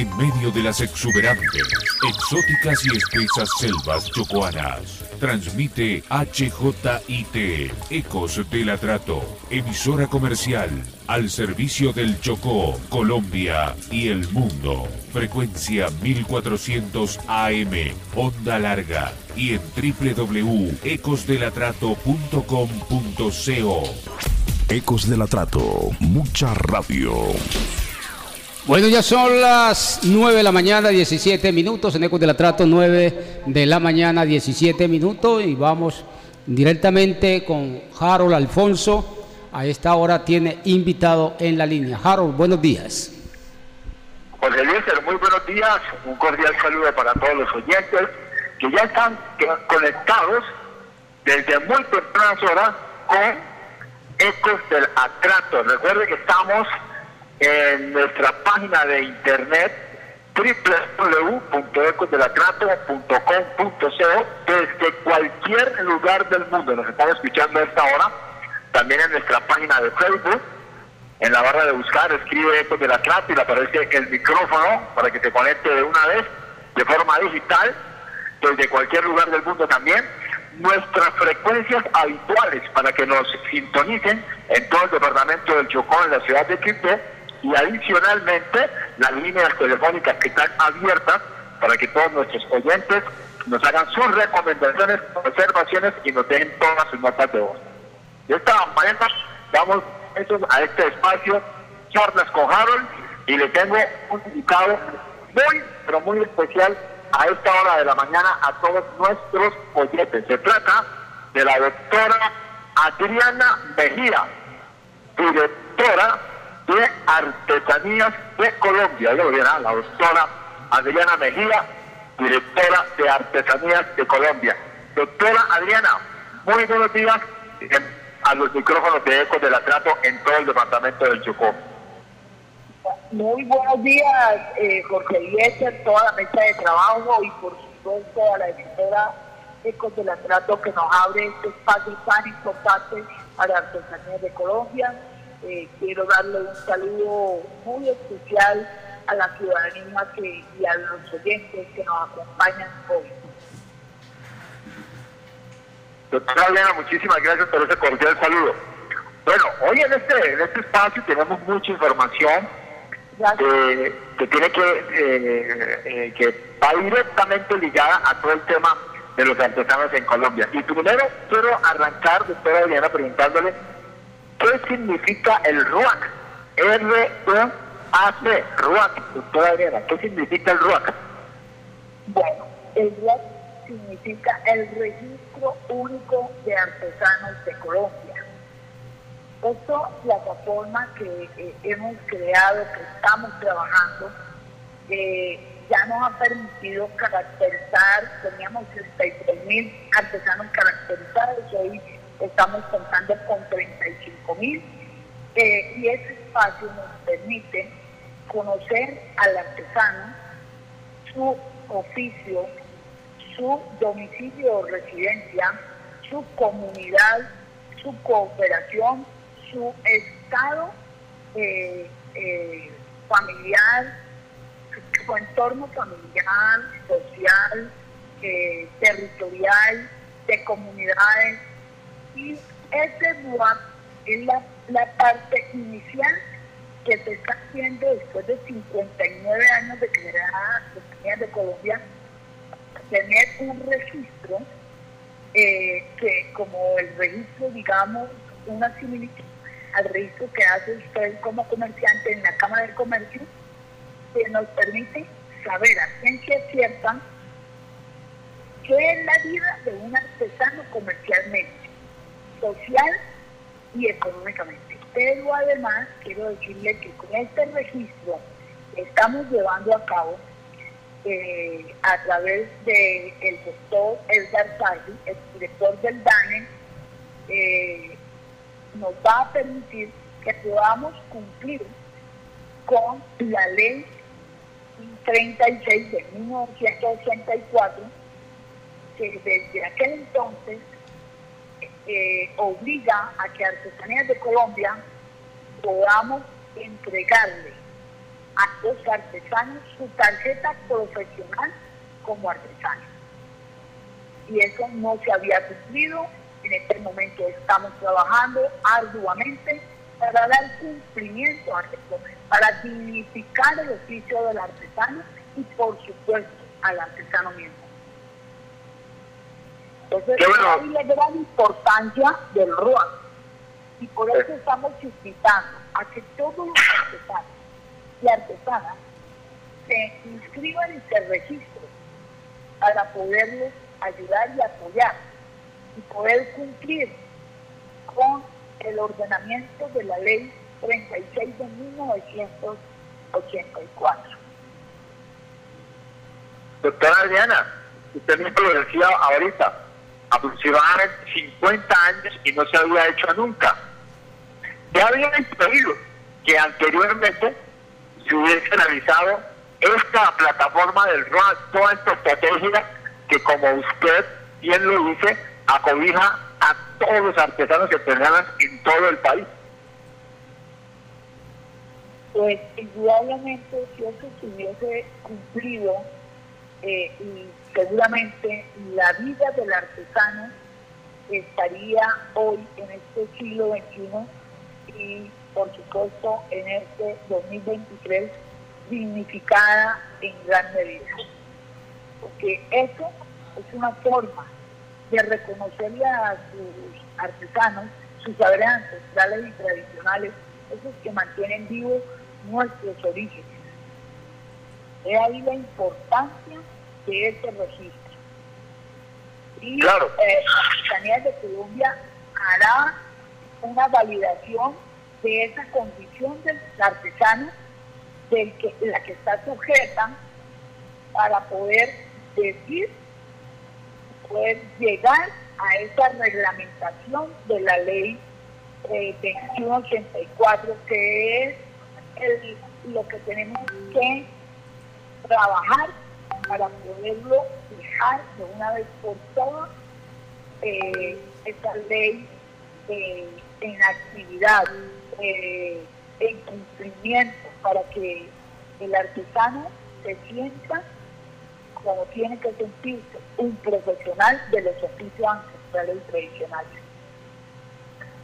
en medio de las exuberantes, exóticas y espesas selvas chocoanas. Transmite HJIT, Ecos del Atrato, emisora comercial, al servicio del Chocó, Colombia y el mundo. Frecuencia 1400 AM, onda larga y en www.ecosdelatrato.com.co. Ecos del Atrato, mucha radio. Bueno, ya son las 9 de la mañana, 17 minutos, en Ecos del Atrato, 9 de la mañana, 17 minutos, y vamos directamente con Harold Alfonso. A esta hora tiene invitado en la línea. Harold, buenos días. Jorge Luis, muy buenos días. Un cordial saludo para todos los oyentes que ya están conectados desde muy tempranas horas con Ecos del Atrato. Recuerde que estamos en nuestra página de internet www.ecosdelatrato.com.co desde cualquier lugar del mundo. Nos están escuchando a esta hora. También en nuestra página de Facebook. En la barra de buscar escribe Ecos del Atrato y le aparece el micrófono para que se conecte de una vez de forma digital desde cualquier lugar del mundo también nuestras frecuencias habituales para que nos sintonicen en todo el departamento del Chocó, en la ciudad de Quito, y adicionalmente las líneas telefónicas que están abiertas para que todos nuestros oyentes nos hagan sus recomendaciones, observaciones y nos dejen todas sus notas de voz. De esta manera damos a este espacio charlas con Harold y le tengo un invitado muy, pero muy especial a esta hora de la mañana a todos nuestros oyentes. Se trata de la doctora Adriana Mejía, directora de Artesanías de Colombia. ¿ah? la doctora Adriana Mejía, directora de Artesanías de Colombia. Doctora Adriana, muy buenos días a los micrófonos de Eco del Atrato en todo el departamento del Chocó. Muy buenos días, eh, Jorge Eliezer, toda la mesa de trabajo y por supuesto a la editora Ecos del Atrato que nos abre este espacio tan importante para Artesanías de Colombia. Eh, quiero darle un saludo muy especial a la ciudadanía que, y a los oyentes que nos acompañan hoy. Doctora Elena, muchísimas gracias por ese cordial saludo. Bueno, hoy en este, en este espacio tenemos mucha información que tiene que, eh, eh, que va directamente ligada a todo el tema de los artesanos en Colombia. Y primero quiero arrancar, doctora Adriana, preguntándole qué significa el RUAC. R-U-A-C, RUAC, doctora Adriana, ¿qué significa el RUAC? Bueno, el RUAC significa el Registro Único de Artesanos de Colombia. Esta plataforma que eh, hemos creado, que estamos trabajando, eh, ya nos ha permitido caracterizar, teníamos 63 mil artesanos caracterizados, hoy estamos contando con 35 mil, eh, y ese espacio nos permite conocer al artesano, su oficio, su domicilio o residencia, su comunidad, su cooperación su estado eh, eh, familiar, su entorno familiar, social, territorial, de comunidades. Y ese lugar es la, parte inicial que se está haciendo después de 59 años de creada la de Colombia, tener un registro que como el registro, digamos, una similitud al registro que hace usted como comerciante en la Cámara de Comercio, que nos permite saber a ciencia cierta qué es la vida de un artesano comercialmente, social y económicamente. Pero además quiero decirle que con este registro estamos llevando a cabo eh, a través del el doctor Edgar Salvi, el director del DANE, eh, nos va a permitir que podamos cumplir con la ley 36 de 1984, que desde aquel entonces eh, obliga a que Artesanías de Colombia podamos entregarle a los artesanos su tarjeta profesional como artesanos. Y eso no se había cumplido. En este momento estamos trabajando arduamente para dar cumplimiento a esto, para dignificar el oficio del artesano y por supuesto al artesano mismo. Entonces, bueno. la gran importancia del ROA. Y por eso estamos invitando a que todos los artesanos y artesanas se inscriban y se registren para poderles ayudar y apoyar y poder cumplir con el ordenamiento de la ley 36 de 1984. Doctora Adriana, usted mismo lo decía ahorita, aproximadamente 50 años y no se había hecho nunca. Ya había pedido que anteriormente se hubiese realizado esta plataforma del ROA, toda esta estrategia que como usted bien lo dice, acobija a todos los artesanos que trabajan en todo el país. Pues indudablemente si eso se hubiese cumplido eh, y seguramente la vida del artesano estaría hoy en este siglo XXI y por supuesto en este 2023 dignificada en gran medida. Porque eso es una forma de reconocerle a sus artesanos sus saberes ancestrales y tradicionales, esos que mantienen vivos nuestros orígenes. Es ahí la importancia de este registro. Y claro. eh, la de Colombia hará una validación de esa condición del artesano del que, la que está sujeta para poder decir, poder llegar a esa reglamentación de la ley eh, 2184, que es lo que tenemos que trabajar para poderlo fijar de una vez por todas eh, esta ley eh, en actividad, eh, en cumplimiento, para que el artesano se sienta como tiene que sentirse un profesional de los oficios ancestrales y tradicionales.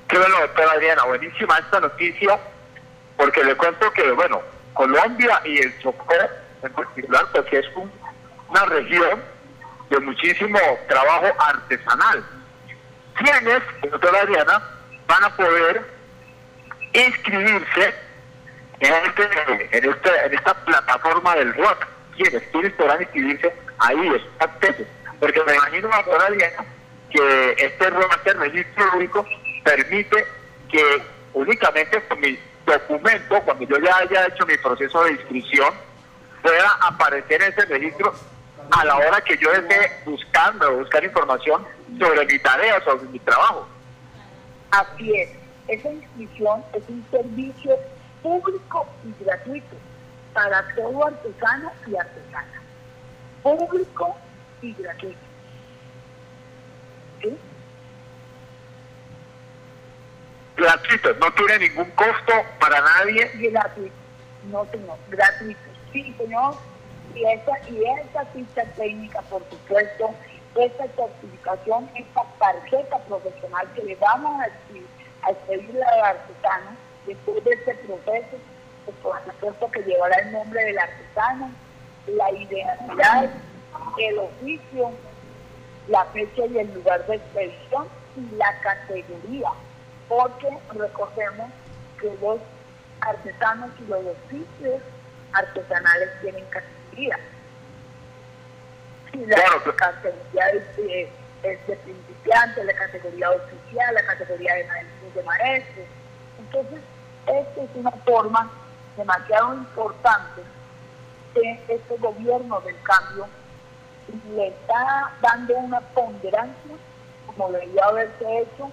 Qué bueno, doctora Adriana, buenísima esta noticia, porque le cuento que, bueno, Colombia y el Chocó en particular, porque es una región de muchísimo trabajo artesanal. ¿Quiénes, doctora Adriana, van a poder inscribirse en, este, en, este, en esta plataforma del rock? ¿Quiénes? ¿Quiénes podrán inscribirse ahí? Porque me imagino, doctora Adriana, que este ROC, este registro único, permite que únicamente con mi documento, cuando yo ya haya hecho mi proceso de inscripción, pueda aparecer ese registro a la hora que yo esté buscando, buscar información sobre mi tarea, sobre mi trabajo. Así es, esa inscripción es un servicio público y gratuito para todo artesano y artesana. Público y gratuito. ¿Sí? Gratuito, no tiene ningún costo para nadie. Gratuito, no señor, gratuito sí, señor, y esa, y esa ficha técnica, por supuesto, esa certificación, esta tarjeta profesional que le vamos a, a expedirle al artesano después de este proceso, pues por supuesto que llevará el nombre del artesano, la identidad, el oficio, la fecha y el lugar de expedición y la categoría, porque recordemos que los artesanos y los oficios artesanales tienen categoría. Y la categoría de, es de, principiante, la categoría oficial, la categoría de maestros de maestros. Entonces, esta es una forma demasiado importante que este gobierno del cambio le está dando una ponderancia como debería haberse hecho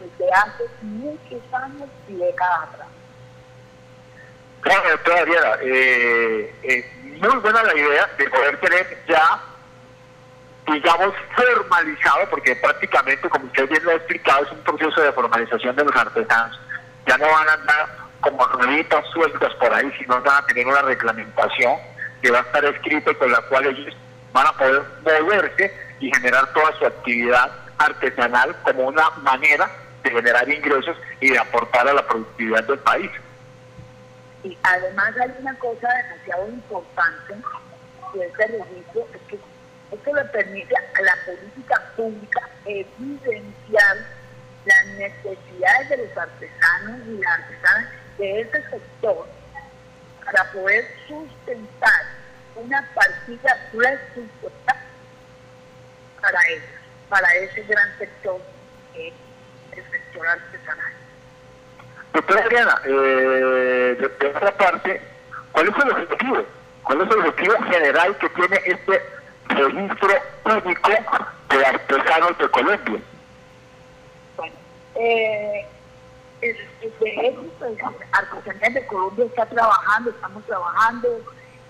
desde hace muchos años y décadas atrás. Claro, doctora eh, eh, muy buena la idea de poder tener ya, digamos, formalizado, porque prácticamente, como usted bien lo ha explicado, es un proceso de formalización de los artesanos. Ya no van a andar como rueditas sueltas por ahí, sino van a tener una reglamentación que va a estar escrita y con la cual ellos van a poder moverse y generar toda su actividad artesanal como una manera de generar ingresos y de aportar a la productividad del país. Y además hay una cosa demasiado importante de este registro, es que esto le permite a la política pública evidenciar las necesidades de los artesanos y las artesanas de este sector para poder sustentar una partida presupuestal para ellos, para ese gran sector es el sector artesanal. Doctora Adriana, eh, de, otra parte, ¿cuál es el objetivo? ¿Cuál es el objetivo general que tiene este registro único de artesanos de Colombia? Bueno, eh, el, de pues, Artesanía de Colombia está trabajando, estamos trabajando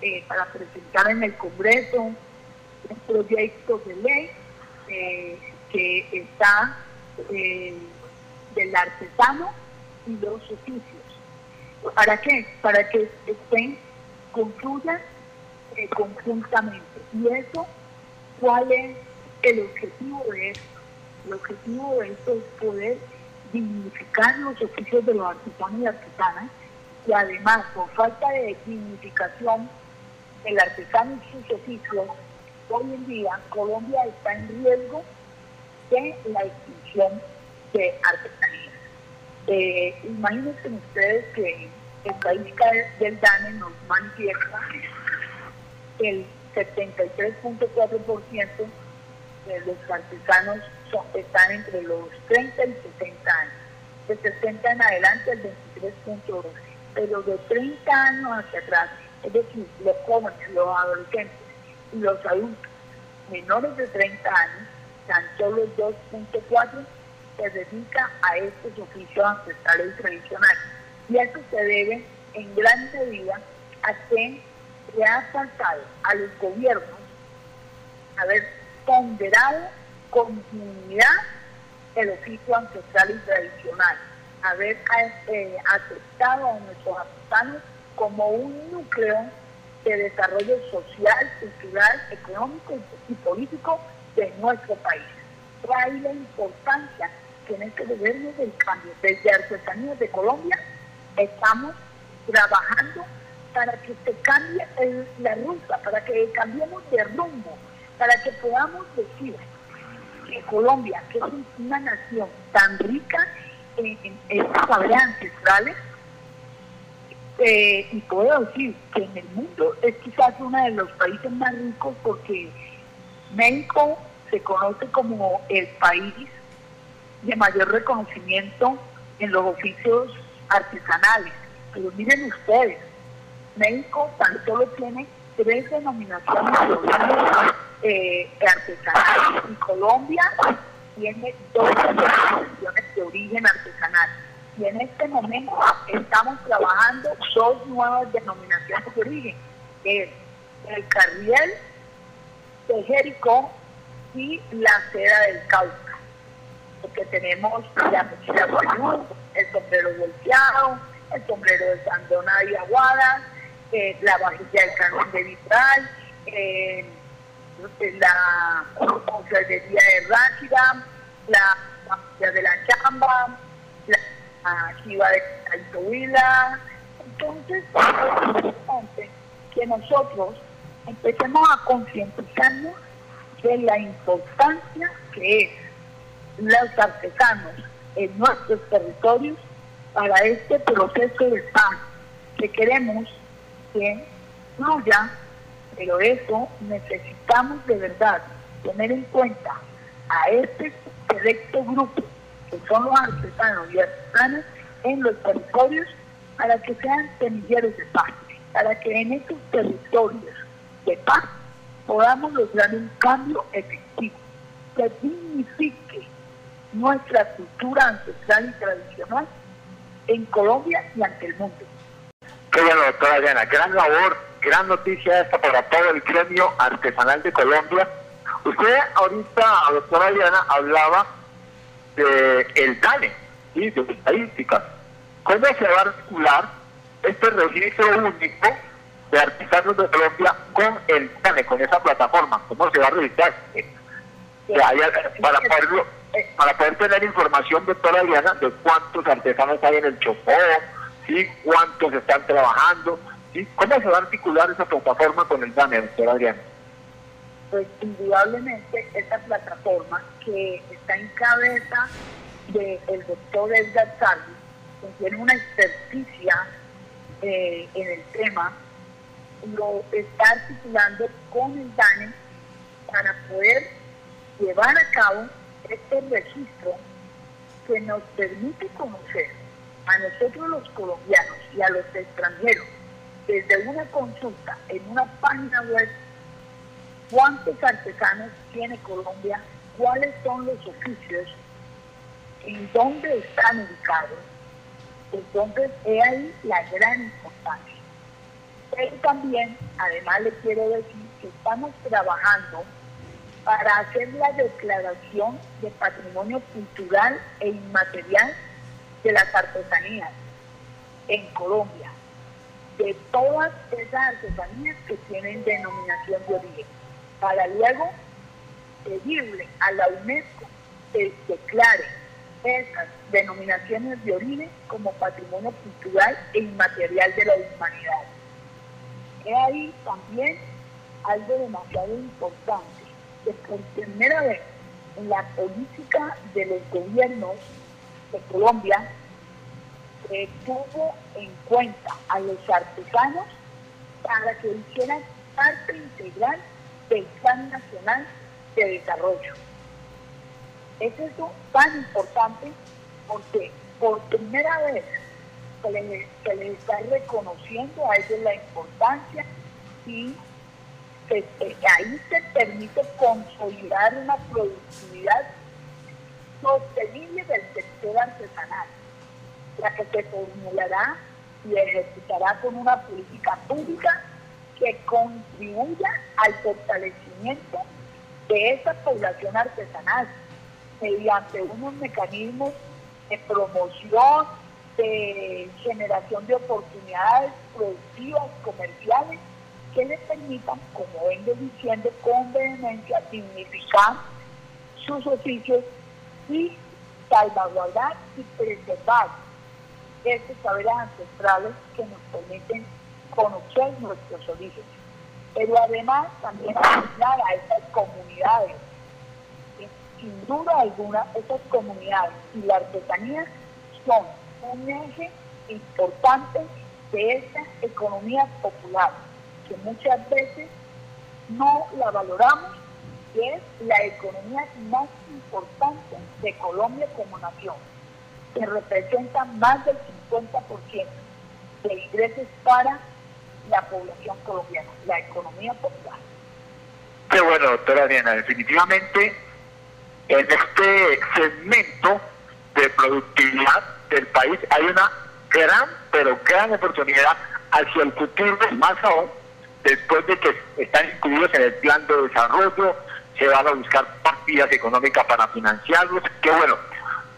eh, para presentar en el Congreso un proyecto de ley eh, que está eh, del artesano los oficios. ¿Para qué? Para que estén, confluyan conjuntamente. ¿Y eso cuál es el objetivo de esto? El objetivo de esto es poder dignificar los oficios de los artesanos y artesanas y además por falta de dignificación del artesano y sus oficios, hoy en día Colombia está en riesgo de la extinción de artesanías. Eh, imagínense ustedes que el país del DANE nos manifiesta el 73.4% de los artesanos están entre los 30 y 60 años. De 60 en adelante el 23.2, pero de 30 años hacia atrás, es decir, los jóvenes, los adolescentes y los adultos menores de 30 años, tan solo el 2.4 se dedica a estos oficios ancestrales y tradicionales. Y eso se debe en gran medida a que le ha faltado a los gobiernos haber ponderado continuidad el oficio ancestral y tradicional, haber eh, aceptado a nuestros artesanos como un núcleo de desarrollo social, cultural, económico y, político de nuestro país. Trae la importancia que en este del cambio, desde Artesanías de Colombia, estamos trabajando para que se cambie la ruta, para que cambiemos de rumbo, para que podamos decir que Colombia, que es una nación tan rica en, estas saberes ancestrales, eh, y puedo decir que en el mundo es quizás uno de los países más ricos porque México se conoce como el país de mayor reconocimiento en los oficios artesanales. Pero miren ustedes, México tan solo tiene tres denominaciones de origen eh, artesanal y Colombia tiene dos denominaciones de origen artesanal. Y en este momento estamos trabajando dos nuevas denominaciones de origen, es el carriel de y la seda del Cauca. Porque tenemos la mochila guayú, el sombrero volteado, el sombrero de Sandona y Aguadas, eh, la vajilla del canón de vitral, eh, la conservería de Ráchida, la vajilla de la chamba, la chiva de Caltohuila. Entonces, es importante que nosotros empecemos a concientizarnos de la importancia que es los artesanos en nuestros territorios para este proceso de paz que queremos que fluya, pero eso necesitamos de verdad tener en cuenta a este selecto grupo que son los artesanos y artesanas en los territorios para que sean semilleros de paz, para que en estos territorios de paz podamos lograr un cambio efectivo que dignifique nuestra cultura ancestral y tradicional en Colombia y ante el mundo. Qué bueno, doctora Diana. Gran labor, gran noticia esta para todo el gremio artesanal de Colombia. Usted ahorita, doctora Diana, hablaba de el DANE, y de estadísticas. ¿Cómo se va a articular este registro único de artesanos de Colombia con el DANE, con esa plataforma? ¿Cómo se va a registrar? para, poderlo, para poder tener información, doctora Adriana, de cuántos artesanos hay en el Chocó, ¿sí? cuántos están trabajando, ¿sí? ¿cómo se va a articular esa plataforma con el DANE, doctora Adriana? Pues indudablemente esta plataforma que está en cabeza del doctor Edgar Carlos, que tiene una experticia eh, en el tema, lo está articulando con el DANE para poder llevar a cabo este registro que nos permite conocer a nosotros los colombianos y a los extranjeros desde una consulta en una página web cuántos artesanos tiene Colombia, cuáles son los oficios, en dónde están ubicados. Entonces, he ahí la gran importancia. Pero también, además le quiero decir que estamos trabajando para hacer la declaración de patrimonio cultural e inmaterial de las artesanías en Colombia, de todas esas artesanías que tienen denominación de origen, para luego pedirle a la UNESCO que declare esas denominaciones de origen como patrimonio cultural e inmaterial de la humanidad. He ahí también algo demasiado importante por primera vez en la política de los gobiernos de Colombia se tuvo en cuenta a los artesanos para que hicieran parte integral del Plan Nacional de Desarrollo. Es eso tan importante porque por primera vez se les está reconociendo a ellos la importancia y ahí se permite consolidar una productividad sostenible del sector artesanal, la que se formulará y ejecutará con una política pública que contribuya al fortalecimiento de esa población artesanal mediante unos mecanismos de promoción, de generación de oportunidades productivas, comerciales que les permitan, como vengo diciendo con vehemencia, dignificar sus oficios y salvaguardar y preservar estos saberes ancestrales que nos permiten conocer nuestros orígenes. Pero además también ayudar a esas comunidades. Sin duda alguna, esas comunidades y la artesanía son un eje importante de esta economía popular que muchas veces no la valoramos, es la economía más importante de Colombia como nación, que representa más del 50% de ingresos para la población colombiana, la economía popular. Qué bueno, doctora Diana, definitivamente en este segmento de productividad del país hay una gran, pero gran oportunidad hacia el futuro, más aún después de que están incluidos en el plan de desarrollo, se van a buscar partidas económicas para financiarlos. Que bueno,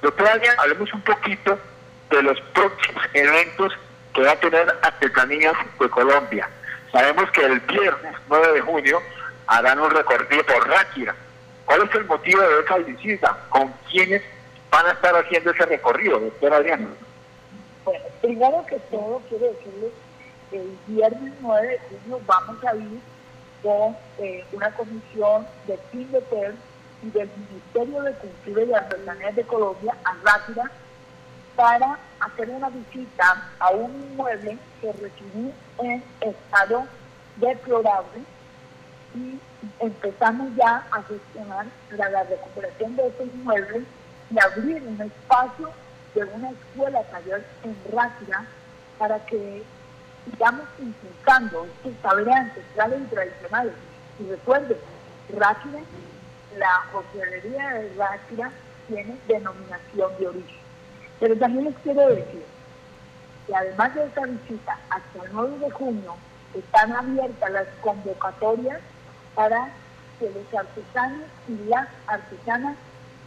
doctora Adrián, hablemos un poquito de los próximos eventos que va a tener Artesanías de Colombia. Sabemos que el viernes 9 de junio harán un recorrido por Ráquira. ¿Cuál es el motivo de esa visita? ¿Con quiénes van a estar haciendo ese recorrido, doctora Adrián? Bueno, primero que todo quiero decirles el viernes 9 de junio vamos a ir con eh, una comisión de FINDETER y del Ministerio de Cultura y Artesanías de Colombia a Rápida para hacer una visita a un inmueble que recibí en estado deplorable y empezamos ya a gestionar la, recuperación de ese inmueble y abrir un espacio de una escuela taller en Rápida para que sigamos inculcando estos saberes ancestrales y tradicionales. Y recuerden, Ráquira, la hostelería de Ráquira tiene denominación de origen. Pero también les quiero decir que además de esta visita, hasta el 9 de junio están abiertas las convocatorias para que los artesanos y las artesanas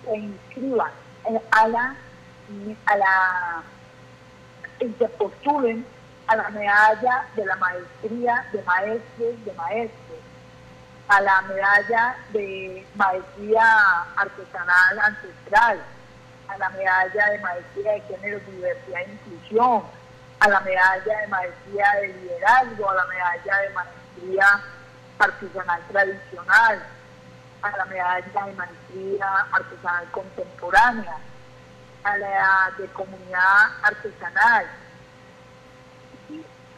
se inscriban a la, a la y se postulen a la medalla de la maestría de maestros de maestros, a la medalla de maestría artesanal ancestral, a la medalla de maestría de género, diversidad e inclusión, a la medalla de maestría de liderazgo, a la medalla de maestría artesanal tradicional, a la medalla de maestría artesanal contemporánea, a la de comunidad artesanal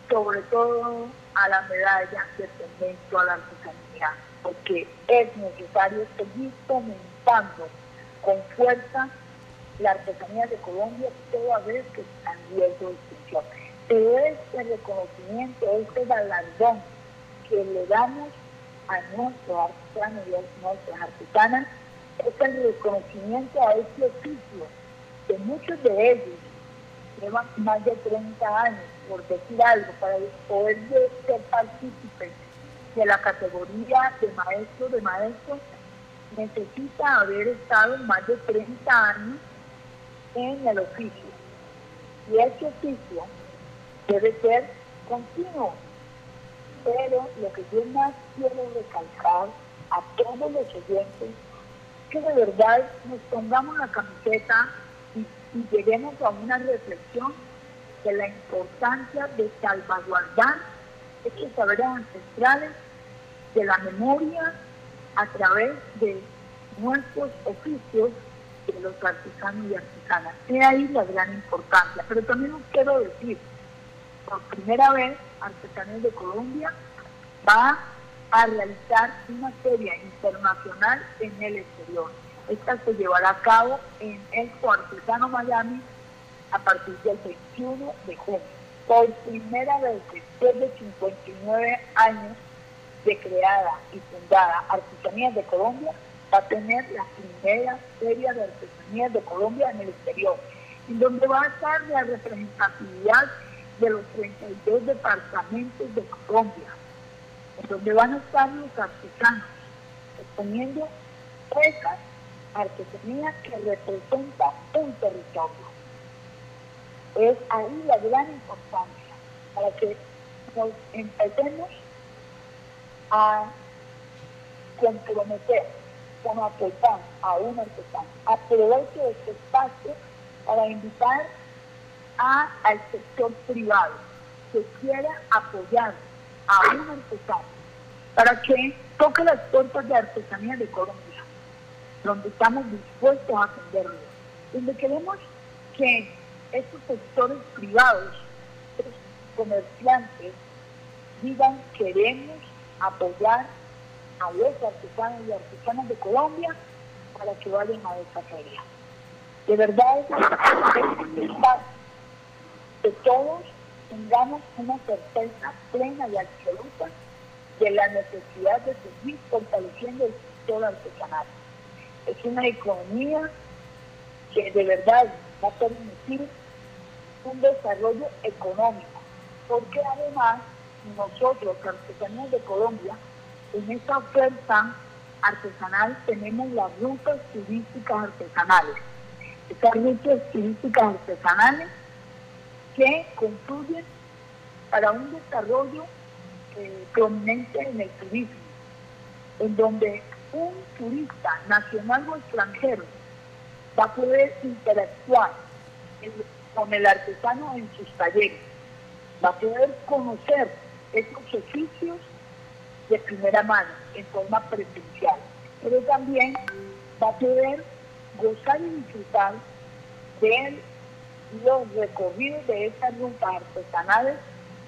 sobre todo a la medalla de fomento a la artesanía, porque es necesario seguir fomentando con fuerza la artesanía de Colombia toda vez que está en riesgo de extinción. Pero este reconocimiento, este galardón que le damos a nuestros artesanos y a nuestras artesanas es el reconocimiento a este oficio, que muchos de ellos llevan más de 30 años, por decir algo, para poder ser partícipes de la categoría de maestro de maestros, necesita haber estado más de 30 años en el oficio. Y ese oficio debe ser continuo. Pero lo que yo más quiero recalcar a todos los oyentes que de verdad nos pongamos la camiseta y lleguemos a una reflexión de la importancia de salvaguardar estos saberes ancestrales de la memoria a través de nuestros oficios de los artesanos y artesanas. De ahí la gran importancia. Pero también os quiero decir, por primera vez, Artesanos de Colombia va a realizar una feria internacional en el exterior. Esta se llevará a cabo en Expo Artesano Miami a partir del 21 de junio. Por primera vez después de 59 años de creada y fundada Artesanías de Colombia, va a tener la primera feria de artesanías de Colombia en el exterior, en donde va a estar la representatividad de los 32 departamentos de Colombia, en donde van a estar los artesanos exponiendo esas artesanías que representan un territorio. Es ahí la gran importancia para que nos empecemos a comprometer con apoyar a un artesano. Aprovecho este espacio para invitar a, al sector privado que quiera apoyar a un artesano para que toque las puertas de artesanía de Colombia, donde estamos dispuestos a atenderlo, donde queremos que estos sectores privados, estos comerciantes, digan queremos apoyar a los artesanos y artesanas de Colombia para que vayan a esta feria. De verdad es que todos tengamos una certeza plena y absoluta de la necesidad de seguir fortaleciendo el sector artesanal. Es una economía que de verdad va a permitir un desarrollo económico, porque además nosotros, Artesanías de Colombia, en esta oferta artesanal tenemos las rutas turísticas artesanales. Estas rutas turísticas artesanales que concluyen para un desarrollo eh, prominente en el turismo, en donde un turista nacional o extranjero va a poder interactuar con el artesano en sus talleres, va a poder conocer estos oficios de primera mano, en forma presencial. Pero también va a poder gozar y disfrutar de los recorridos de estas rutas artesanales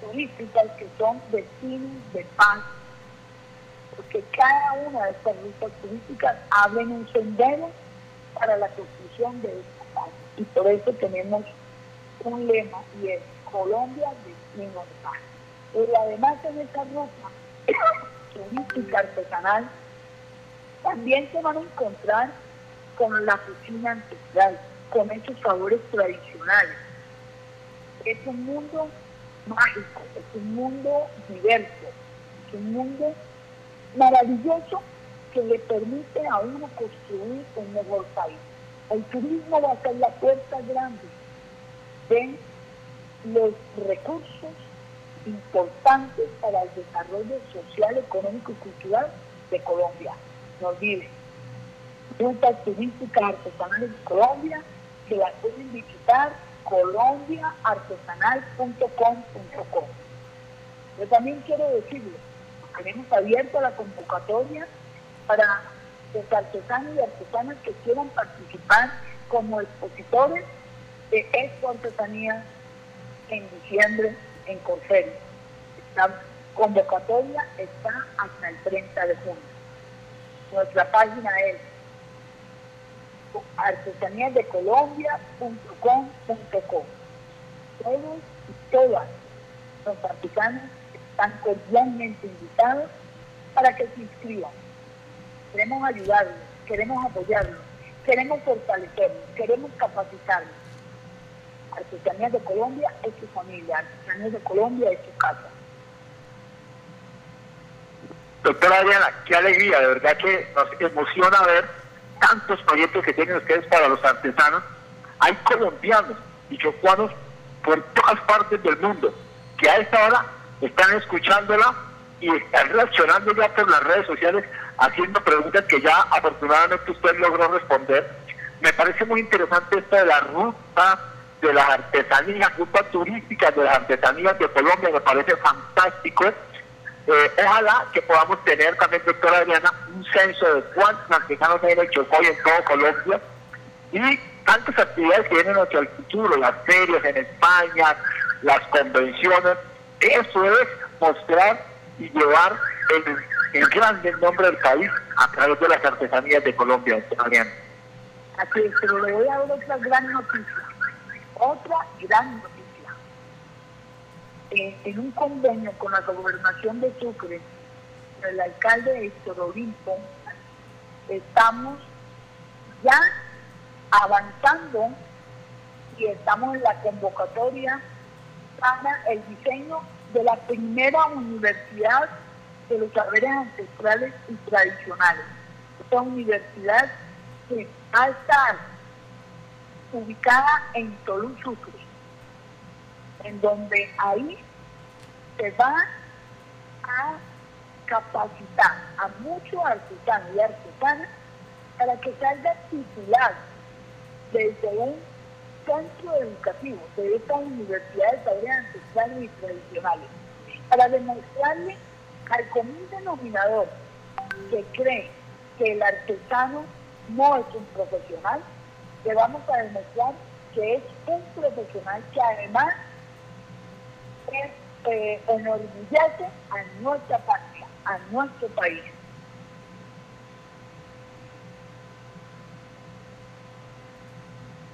turísticas que son destinos de paz, porque cada una de estas rutas turísticas abren un sendero para la construcción de esta paz. Y por eso tenemos un lema y es Colombia destino de paz. Pero además en esta ruta turística artesanal, también se van a encontrar con la cocina ancestral, con esos sabores tradicionales. Es un mundo mágico, es un mundo diverso, es un mundo maravilloso que le permite a uno construir un mejor país. El turismo va a ser la puerta grande de los recursos importantes para el desarrollo social, económico y cultural de Colombia. No olviden, rutas turísticas artesanales de Colombia, que las pueden visitar colombiaartesanal.com.co. Yo también quiero decirles, tenemos abierta la convocatoria para los artesanos y artesanas que quieran participar como expositores de Expo Artesanía en diciembre en Corferi. La convocatoria está hasta el 30 de junio. Nuestra página es artesaníasdecolombia.com.co. Todos y todas los artesanos están cordialmente invitados para que se inscriban. Queremos ayudarlos, queremos apoyarlos, queremos fortalecerlos, queremos capacitarlos. Artesanías de Colombia es su familia, Artesanías de Colombia es su casa. Doctora Adriana, qué alegría, de verdad que nos emociona ver tantos proyectos que tienen ustedes para los artesanos. Hay colombianos y chocuanos por todas partes del mundo que a esta hora están escuchándola y están reaccionando ya por las redes sociales haciendo preguntas que ya afortunadamente usted logró responder. Me parece muy interesante esto de la ruta de las artesanías, ruta turística de las artesanías de Colombia, me parece fantástico. Eh, ojalá que podamos tener también, doctora Adriana, un censo de cuántos artesanos hay en el Chocó en todo Colombia y tantas actividades que vienen hacia el futuro, las ferias en España, las convenciones. Eso es mostrar y llevar el, el grande nombre del país a través de las artesanías de Colombia, Adriana. Así es, pero le voy a dar otra gran noticia. Otra gran noticia. Eh, en un convenio con la gobernación de Sucre, el alcalde Héctor Olimpo, estamos ya avanzando y estamos en la convocatoria para el diseño de la primera universidad de los saberes ancestrales y tradicionales. Esta universidad que va ubicada en Tolú, Sucre, en donde ahí se va a capacitar a muchos artesanos y artesanas para que salgan titulados desde un centro educativo de estas universidades saberes ancestrales y tradicionales, para demostrarle al común denominador que cree que el artesano no es un profesional, le vamos a demostrar que es un profesional que además es, eh, a nuestra patria, a nuestro país.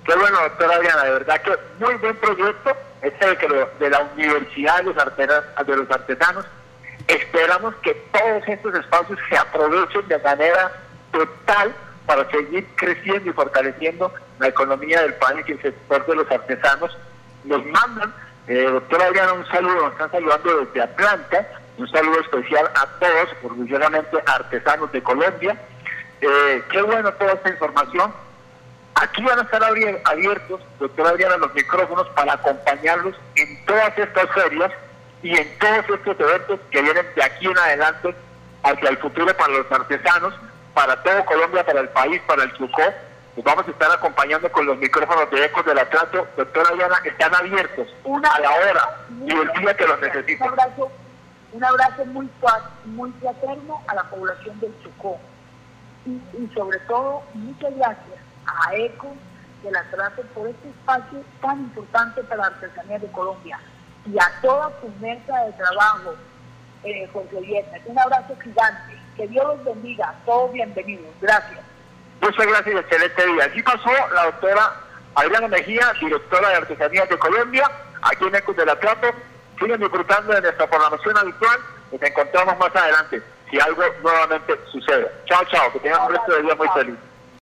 Qué bueno, doctora Adriana, de verdad que muy buen proyecto, este de, que lo- de la Universidad de los, Artena- de los Artesanos. Esperamos que todos estos espacios se aprovechen de manera total para seguir creciendo y fortaleciendo la economía del país y el sector de los artesanos. Nos mandan, eh, doctora Adriana, un saludo, nos están saludando desde Atlanta, un saludo especial a todos, orgullosamente artesanos de Colombia. Eh, qué bueno toda esta información. Aquí van a estar abiertos, doctora Adriana, los micrófonos para acompañarlos en todas estas ferias y en todos estos eventos que vienen de aquí en adelante hacia el futuro para los artesanos, para todo Colombia, para el país, para el Chocó. Los vamos a estar acompañando con los micrófonos de Ecos del Atrato. Doctora Adriana, están abiertos a la hora y el día que los Un abrazo, un abrazo muy, muy fraterno a la población del Chocó. Y, y sobre todo, muchas gracias a ECO de la Trato por este espacio tan importante para la artesanía de Colombia y a toda su mesa de trabajo, eh, Jorge Viernes. Un abrazo gigante. Que Dios los bendiga. Todos bienvenidos. Gracias. Muchas gracias y excelente día. Así pasó la doctora Adriana Mejía, directora de Artesanías de Colombia, aquí en Ecos del Atrato. Siguen disfrutando de nuestra programación habitual. Nos encontramos más adelante si algo nuevamente sucede. Chao, chao. Que tengan un resto de día muy feliz.